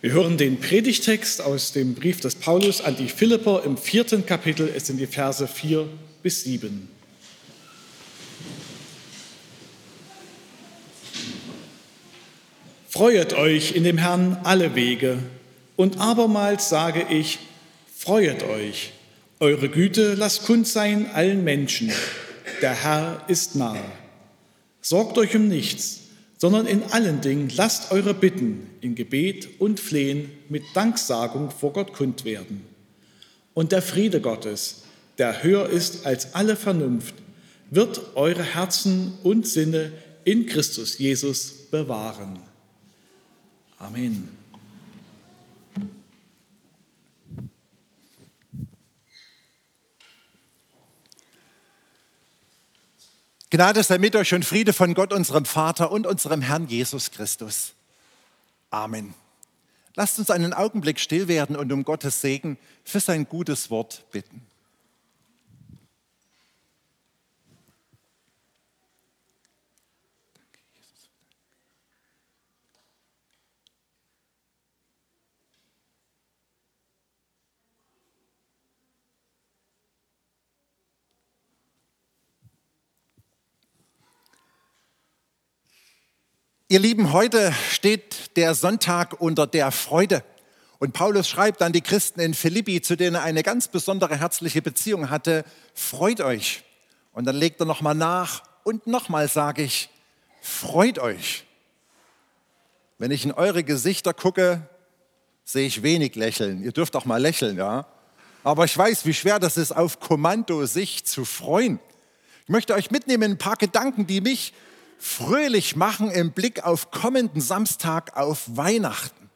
Wir hören den Predigtext aus dem Brief des Paulus an die Philipper im vierten Kapitel. Es sind die Verse 4 bis 7. Freuet euch in dem Herrn alle Wege. Und abermals sage ich, freuet euch. Eure Güte lasst kund sein allen Menschen. Der Herr ist nahe. Sorgt euch um nichts sondern in allen Dingen lasst eure Bitten in Gebet und Flehen mit Danksagung vor Gott kund werden. Und der Friede Gottes, der höher ist als alle Vernunft, wird eure Herzen und Sinne in Christus Jesus bewahren. Amen. Gnade sei mit euch und Friede von Gott, unserem Vater und unserem Herrn Jesus Christus. Amen. Lasst uns einen Augenblick still werden und um Gottes Segen für sein gutes Wort bitten. Ihr Lieben, heute steht der Sonntag unter der Freude. Und Paulus schreibt an die Christen in Philippi, zu denen er eine ganz besondere herzliche Beziehung hatte, freut euch. Und dann legt er nochmal nach und nochmal sage ich, freut euch. Wenn ich in eure Gesichter gucke, sehe ich wenig Lächeln. Ihr dürft auch mal lächeln, ja. Aber ich weiß, wie schwer das ist, auf Kommando sich zu freuen. Ich möchte euch mitnehmen ein paar Gedanken, die mich fröhlich machen im Blick auf kommenden Samstag auf Weihnachten.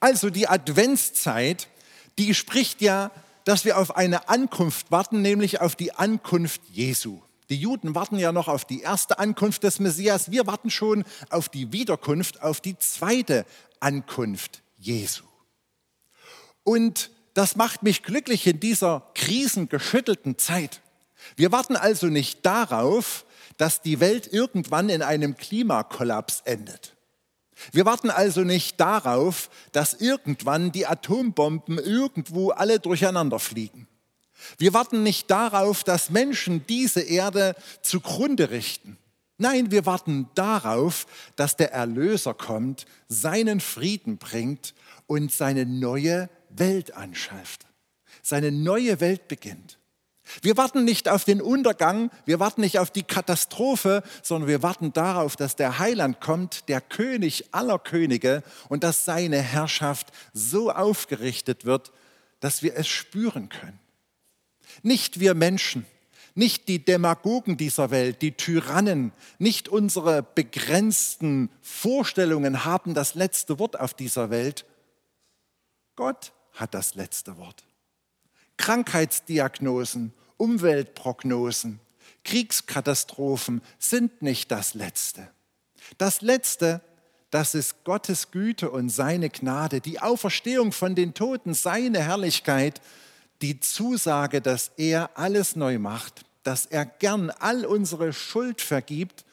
Also die Adventszeit, die spricht ja, dass wir auf eine Ankunft warten, nämlich auf die Ankunft Jesu. Die Juden warten ja noch auf die erste Ankunft des Messias. Wir warten schon auf die Wiederkunft, auf die zweite Ankunft Jesu. Und das macht mich glücklich in dieser krisengeschüttelten Zeit. Wir warten also nicht darauf, dass die Welt irgendwann in einem Klimakollaps endet. Wir warten also nicht darauf, dass irgendwann die Atombomben irgendwo alle durcheinander fliegen. Wir warten nicht darauf, dass Menschen diese Erde zugrunde richten. Nein, wir warten darauf, dass der Erlöser kommt, seinen Frieden bringt und seine neue Welt anschafft. Seine neue Welt beginnt. Wir warten nicht auf den Untergang, wir warten nicht auf die Katastrophe, sondern wir warten darauf, dass der Heiland kommt, der König aller Könige, und dass seine Herrschaft so aufgerichtet wird, dass wir es spüren können. Nicht wir Menschen, nicht die Demagogen dieser Welt, die Tyrannen, nicht unsere begrenzten Vorstellungen haben das letzte Wort auf dieser Welt. Gott hat das letzte Wort. Krankheitsdiagnosen, Umweltprognosen, Kriegskatastrophen sind nicht das Letzte. Das Letzte, das ist Gottes Güte und seine Gnade, die Auferstehung von den Toten, seine Herrlichkeit, die Zusage, dass er alles neu macht, dass er gern all unsere Schuld vergibt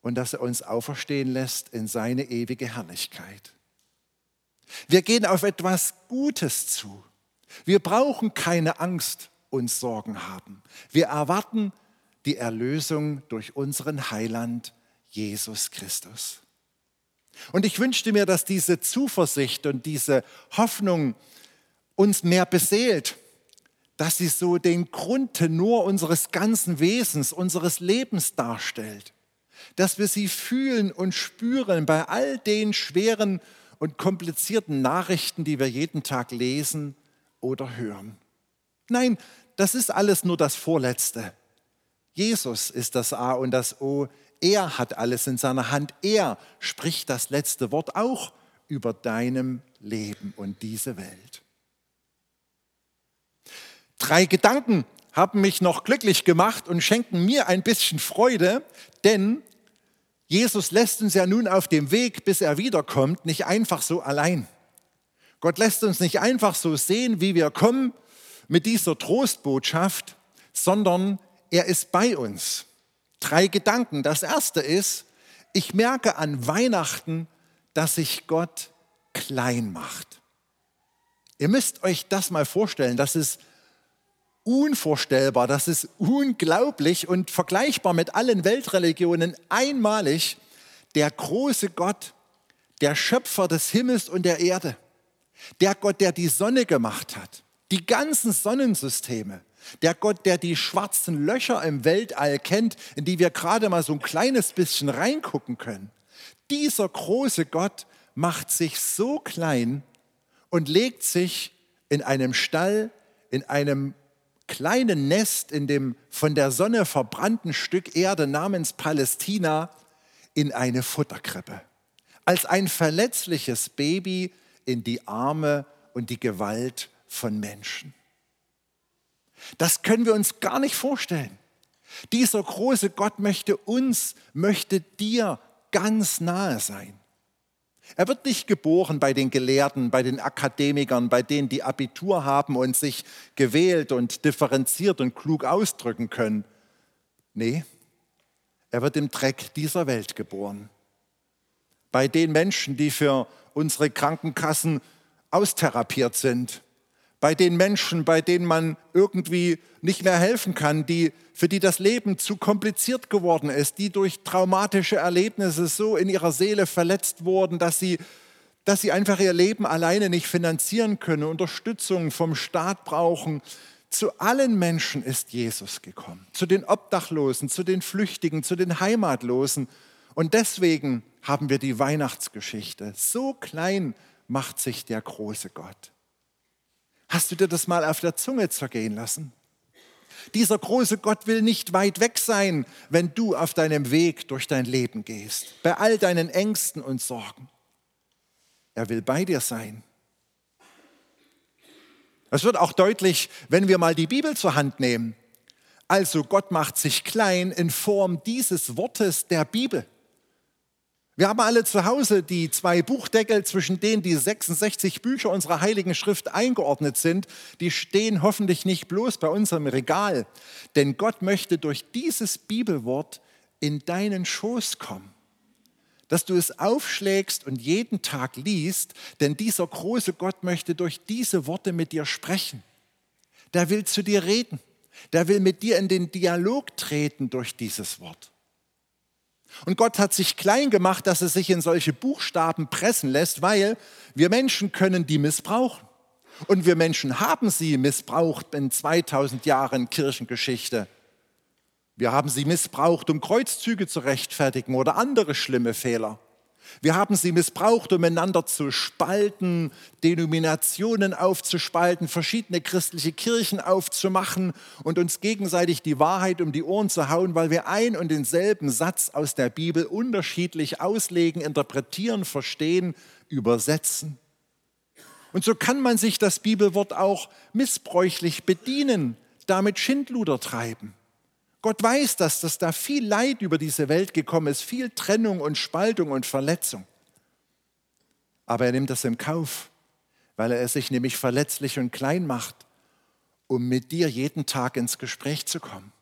und dass er uns auferstehen lässt in seine ewige Herrlichkeit. Wir gehen auf etwas Gutes zu. Wir brauchen keine Angst und Sorgen haben. Wir erwarten die Erlösung durch unseren Heiland Jesus Christus. Und ich wünschte mir, dass diese Zuversicht und diese Hoffnung uns mehr beseelt, dass sie so den Grundtenor unseres ganzen Wesens, unseres Lebens darstellt, dass wir sie fühlen und spüren bei all den schweren und komplizierten Nachrichten, die wir jeden Tag lesen oder hören. Nein, das ist alles nur das Vorletzte. Jesus ist das A und das O. Er hat alles in seiner Hand. Er spricht das letzte Wort auch über deinem Leben und diese Welt. Drei Gedanken haben mich noch glücklich gemacht und schenken mir ein bisschen Freude, denn Jesus lässt uns ja nun auf dem Weg, bis er wiederkommt, nicht einfach so allein. Gott lässt uns nicht einfach so sehen, wie wir kommen mit dieser Trostbotschaft, sondern er ist bei uns. Drei Gedanken. Das erste ist, ich merke an Weihnachten, dass ich Gott klein macht. Ihr müsst euch das mal vorstellen, das ist unvorstellbar, das ist unglaublich und vergleichbar mit allen Weltreligionen einmalig. Der große Gott, der Schöpfer des Himmels und der Erde, der Gott, der die Sonne gemacht hat, die ganzen Sonnensysteme, der Gott, der die schwarzen Löcher im Weltall kennt, in die wir gerade mal so ein kleines bisschen reingucken können. Dieser große Gott macht sich so klein und legt sich in einem Stall, in einem kleinen Nest, in dem von der Sonne verbrannten Stück Erde namens Palästina, in eine Futterkrippe. Als ein verletzliches Baby in die Arme und die Gewalt von Menschen. Das können wir uns gar nicht vorstellen. Dieser große Gott möchte uns, möchte dir ganz nahe sein. Er wird nicht geboren bei den Gelehrten, bei den Akademikern, bei denen, die Abitur haben und sich gewählt und differenziert und klug ausdrücken können. Nee, er wird im Dreck dieser Welt geboren. Bei den Menschen, die für unsere Krankenkassen austherapiert sind, bei den Menschen, bei denen man irgendwie nicht mehr helfen kann, die, für die das Leben zu kompliziert geworden ist, die durch traumatische Erlebnisse so in ihrer Seele verletzt wurden, dass sie, dass sie einfach ihr Leben alleine nicht finanzieren können, Unterstützung vom Staat brauchen. Zu allen Menschen ist Jesus gekommen, zu den Obdachlosen, zu den Flüchtigen, zu den Heimatlosen. Und deswegen haben wir die Weihnachtsgeschichte. So klein macht sich der große Gott. Hast du dir das mal auf der Zunge zergehen lassen? Dieser große Gott will nicht weit weg sein, wenn du auf deinem Weg durch dein Leben gehst, bei all deinen Ängsten und Sorgen. Er will bei dir sein. Es wird auch deutlich, wenn wir mal die Bibel zur Hand nehmen. Also Gott macht sich klein in Form dieses Wortes der Bibel. Wir haben alle zu Hause die zwei Buchdeckel, zwischen denen die 66 Bücher unserer Heiligen Schrift eingeordnet sind. Die stehen hoffentlich nicht bloß bei unserem Regal, denn Gott möchte durch dieses Bibelwort in deinen Schoß kommen. Dass du es aufschlägst und jeden Tag liest, denn dieser große Gott möchte durch diese Worte mit dir sprechen. Der will zu dir reden. Der will mit dir in den Dialog treten durch dieses Wort. Und Gott hat sich klein gemacht, dass es sich in solche Buchstaben pressen lässt, weil wir Menschen können die missbrauchen. Und wir Menschen haben sie missbraucht in 2000 Jahren Kirchengeschichte. Wir haben sie missbraucht, um Kreuzzüge zu rechtfertigen oder andere schlimme Fehler. Wir haben sie missbraucht, um einander zu spalten, Denominationen aufzuspalten, verschiedene christliche Kirchen aufzumachen und uns gegenseitig die Wahrheit um die Ohren zu hauen, weil wir ein und denselben Satz aus der Bibel unterschiedlich auslegen, interpretieren, verstehen, übersetzen. Und so kann man sich das Bibelwort auch missbräuchlich bedienen, damit Schindluder treiben. Gott weiß das, dass da viel Leid über diese Welt gekommen ist, viel Trennung und Spaltung und Verletzung. Aber er nimmt das im Kauf, weil er sich nämlich verletzlich und klein macht, um mit dir jeden Tag ins Gespräch zu kommen.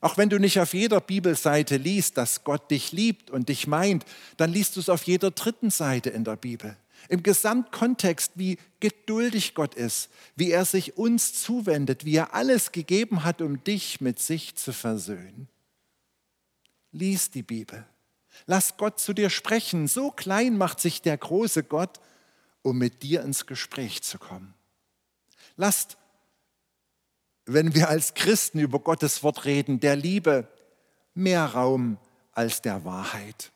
Auch wenn du nicht auf jeder Bibelseite liest, dass Gott dich liebt und dich meint, dann liest du es auf jeder dritten Seite in der Bibel. Im Gesamtkontext, wie geduldig Gott ist, wie er sich uns zuwendet, wie er alles gegeben hat, um dich mit sich zu versöhnen. Lies die Bibel. Lass Gott zu dir sprechen. So klein macht sich der große Gott, um mit dir ins Gespräch zu kommen. Lasst, wenn wir als Christen über Gottes Wort reden, der Liebe mehr Raum als der Wahrheit.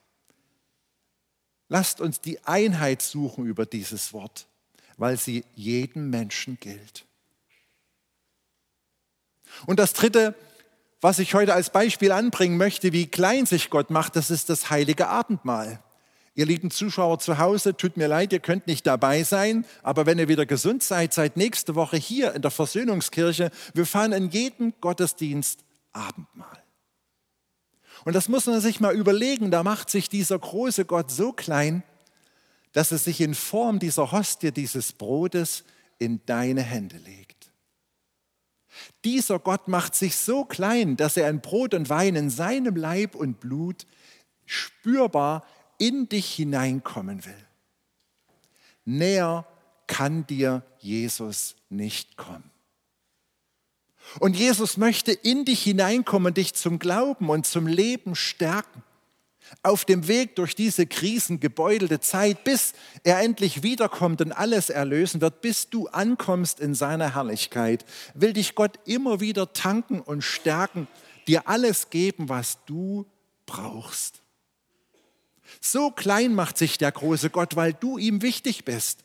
Lasst uns die Einheit suchen über dieses Wort, weil sie jedem Menschen gilt. Und das Dritte, was ich heute als Beispiel anbringen möchte, wie klein sich Gott macht, das ist das heilige Abendmahl. Ihr lieben Zuschauer zu Hause, tut mir leid, ihr könnt nicht dabei sein, aber wenn ihr wieder gesund seid, seid nächste Woche hier in der Versöhnungskirche. Wir fahren in jedem Gottesdienst Abendmahl. Und das muss man sich mal überlegen, da macht sich dieser große Gott so klein, dass er sich in Form dieser Hostie, dieses Brotes in deine Hände legt. Dieser Gott macht sich so klein, dass er ein Brot und Wein in seinem Leib und Blut spürbar in dich hineinkommen will. Näher kann dir Jesus nicht kommen. Und Jesus möchte in dich hineinkommen, dich zum Glauben und zum Leben stärken. Auf dem Weg durch diese krisengebeutelte Zeit, bis er endlich wiederkommt und alles erlösen wird, bis du ankommst in seiner Herrlichkeit, will dich Gott immer wieder tanken und stärken, dir alles geben, was du brauchst. So klein macht sich der große Gott, weil du ihm wichtig bist.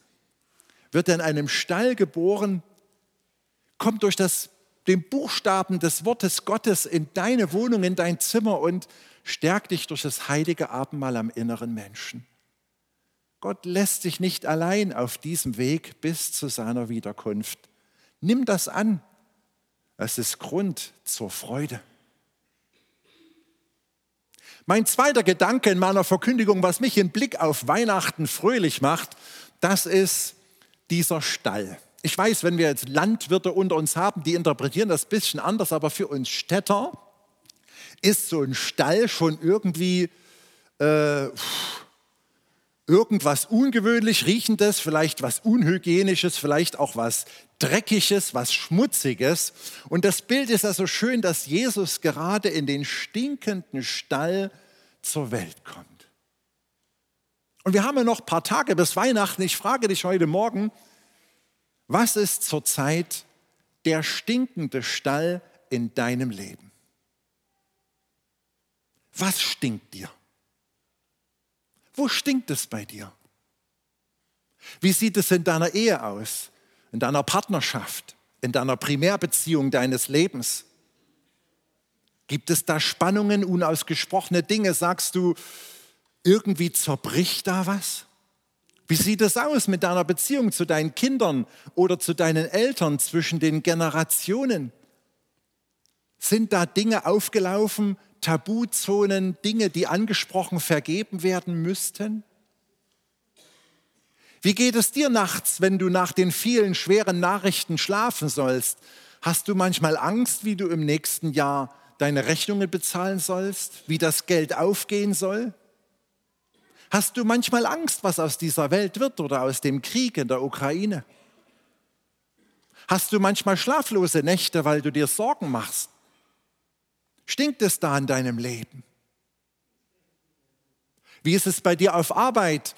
Wird er in einem Stall geboren, kommt durch das, den Buchstaben des Wortes Gottes in deine Wohnung, in dein Zimmer und stärkt dich durch das heilige Abendmahl am inneren Menschen. Gott lässt sich nicht allein auf diesem Weg bis zu seiner Wiederkunft. Nimm das an. Es ist Grund zur Freude. Mein zweiter Gedanke in meiner Verkündigung, was mich im Blick auf Weihnachten fröhlich macht, das ist dieser Stall. Ich weiß, wenn wir jetzt Landwirte unter uns haben, die interpretieren das ein bisschen anders, aber für uns Städter ist so ein Stall schon irgendwie äh, irgendwas ungewöhnlich riechendes, vielleicht was unhygienisches, vielleicht auch was dreckiges, was schmutziges. Und das Bild ist also schön, dass Jesus gerade in den stinkenden Stall zur Welt kommt. Und wir haben ja noch ein paar Tage bis Weihnachten. Ich frage dich heute Morgen, was ist zurzeit der stinkende Stall in deinem Leben? Was stinkt dir? Wo stinkt es bei dir? Wie sieht es in deiner Ehe aus? in deiner Partnerschaft, in deiner Primärbeziehung deines Lebens? Gibt es da Spannungen, unausgesprochene Dinge? Sagst du, irgendwie zerbricht da was? Wie sieht es aus mit deiner Beziehung zu deinen Kindern oder zu deinen Eltern zwischen den Generationen? Sind da Dinge aufgelaufen, Tabuzonen, Dinge, die angesprochen, vergeben werden müssten? Wie geht es dir nachts, wenn du nach den vielen schweren Nachrichten schlafen sollst? Hast du manchmal Angst, wie du im nächsten Jahr deine Rechnungen bezahlen sollst, wie das Geld aufgehen soll? Hast du manchmal Angst, was aus dieser Welt wird oder aus dem Krieg in der Ukraine? Hast du manchmal schlaflose Nächte, weil du dir Sorgen machst? Stinkt es da in deinem Leben? Wie ist es bei dir auf Arbeit?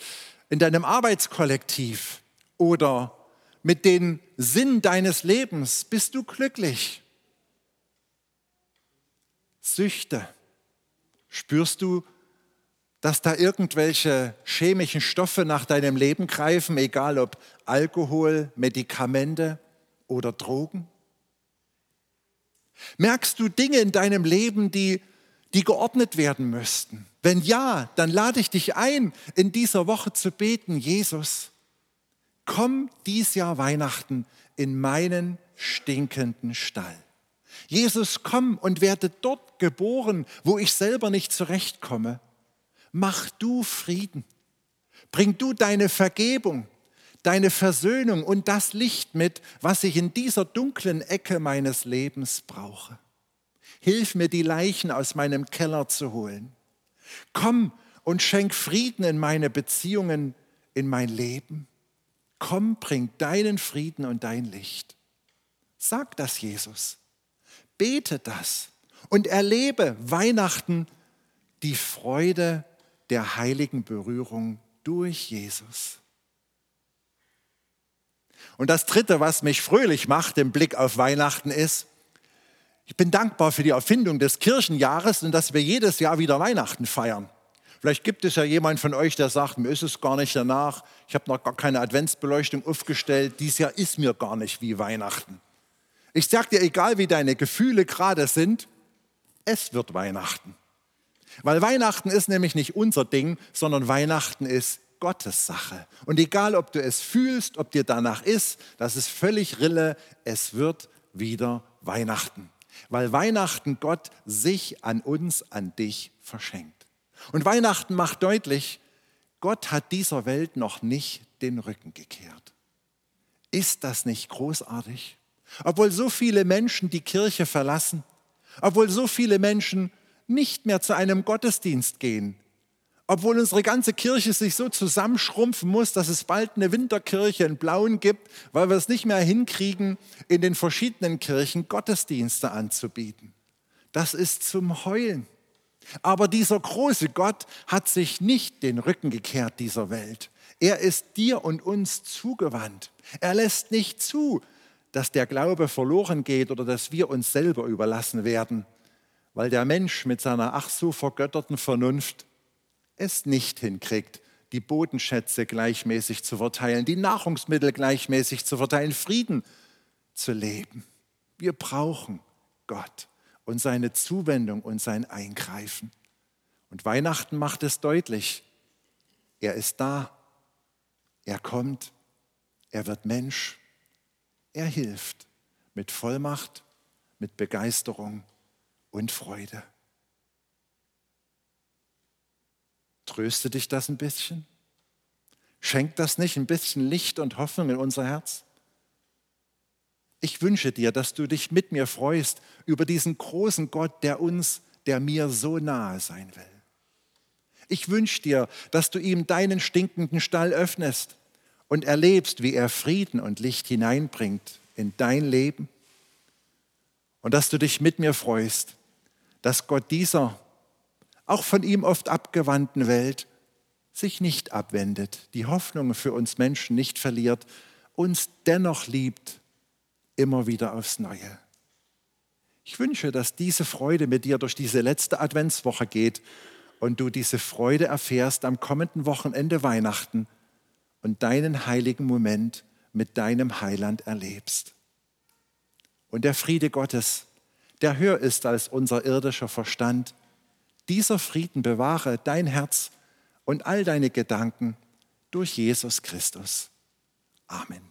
in deinem Arbeitskollektiv oder mit den Sinn deines Lebens? Bist du glücklich? Süchte. Spürst du, dass da irgendwelche chemischen Stoffe nach deinem Leben greifen, egal ob Alkohol, Medikamente oder Drogen? Merkst du Dinge in deinem Leben, die die geordnet werden müssten? Wenn ja, dann lade ich dich ein, in dieser Woche zu beten, Jesus, komm dies Jahr Weihnachten in meinen stinkenden Stall. Jesus, komm und werde dort geboren, wo ich selber nicht zurechtkomme. Mach du Frieden. Bring du deine Vergebung, deine Versöhnung und das Licht mit, was ich in dieser dunklen Ecke meines Lebens brauche. Hilf mir, die Leichen aus meinem Keller zu holen. Komm und schenk Frieden in meine Beziehungen, in mein Leben. Komm, bring deinen Frieden und dein Licht. Sag das Jesus. Bete das und erlebe Weihnachten die Freude der heiligen Berührung durch Jesus. Und das Dritte, was mich fröhlich macht im Blick auf Weihnachten, ist, ich bin dankbar für die Erfindung des Kirchenjahres und dass wir jedes Jahr wieder Weihnachten feiern. Vielleicht gibt es ja jemand von euch, der sagt, mir ist es gar nicht danach, ich habe noch gar keine Adventsbeleuchtung aufgestellt, dieses Jahr ist mir gar nicht wie Weihnachten. Ich sage dir, egal wie deine Gefühle gerade sind, es wird Weihnachten. Weil Weihnachten ist nämlich nicht unser Ding, sondern Weihnachten ist Gottes Sache. Und egal, ob du es fühlst, ob dir danach ist, das ist völlig Rille, es wird wieder Weihnachten weil Weihnachten Gott sich an uns, an dich verschenkt. Und Weihnachten macht deutlich, Gott hat dieser Welt noch nicht den Rücken gekehrt. Ist das nicht großartig? Obwohl so viele Menschen die Kirche verlassen, obwohl so viele Menschen nicht mehr zu einem Gottesdienst gehen, obwohl unsere ganze Kirche sich so zusammenschrumpfen muss, dass es bald eine Winterkirche in Blauen gibt, weil wir es nicht mehr hinkriegen, in den verschiedenen Kirchen Gottesdienste anzubieten. Das ist zum Heulen. Aber dieser große Gott hat sich nicht den Rücken gekehrt dieser Welt. Er ist dir und uns zugewandt. Er lässt nicht zu, dass der Glaube verloren geht oder dass wir uns selber überlassen werden, weil der Mensch mit seiner ach so vergötterten Vernunft es nicht hinkriegt, die Bodenschätze gleichmäßig zu verteilen, die Nahrungsmittel gleichmäßig zu verteilen, Frieden zu leben. Wir brauchen Gott und seine Zuwendung und sein Eingreifen. Und Weihnachten macht es deutlich. Er ist da. Er kommt. Er wird Mensch. Er hilft mit Vollmacht, mit Begeisterung und Freude. Tröste dich das ein bisschen? Schenkt das nicht ein bisschen Licht und Hoffnung in unser Herz? Ich wünsche dir, dass du dich mit mir freust über diesen großen Gott, der uns, der mir so nahe sein will. Ich wünsche dir, dass du ihm deinen stinkenden Stall öffnest und erlebst, wie er Frieden und Licht hineinbringt in dein Leben. Und dass du dich mit mir freust, dass Gott dieser auch von ihm oft abgewandten Welt, sich nicht abwendet, die Hoffnung für uns Menschen nicht verliert, uns dennoch liebt, immer wieder aufs Neue. Ich wünsche, dass diese Freude mit dir durch diese letzte Adventswoche geht und du diese Freude erfährst am kommenden Wochenende Weihnachten und deinen heiligen Moment mit deinem Heiland erlebst. Und der Friede Gottes, der höher ist als unser irdischer Verstand, dieser Frieden bewahre dein Herz und all deine Gedanken durch Jesus Christus. Amen.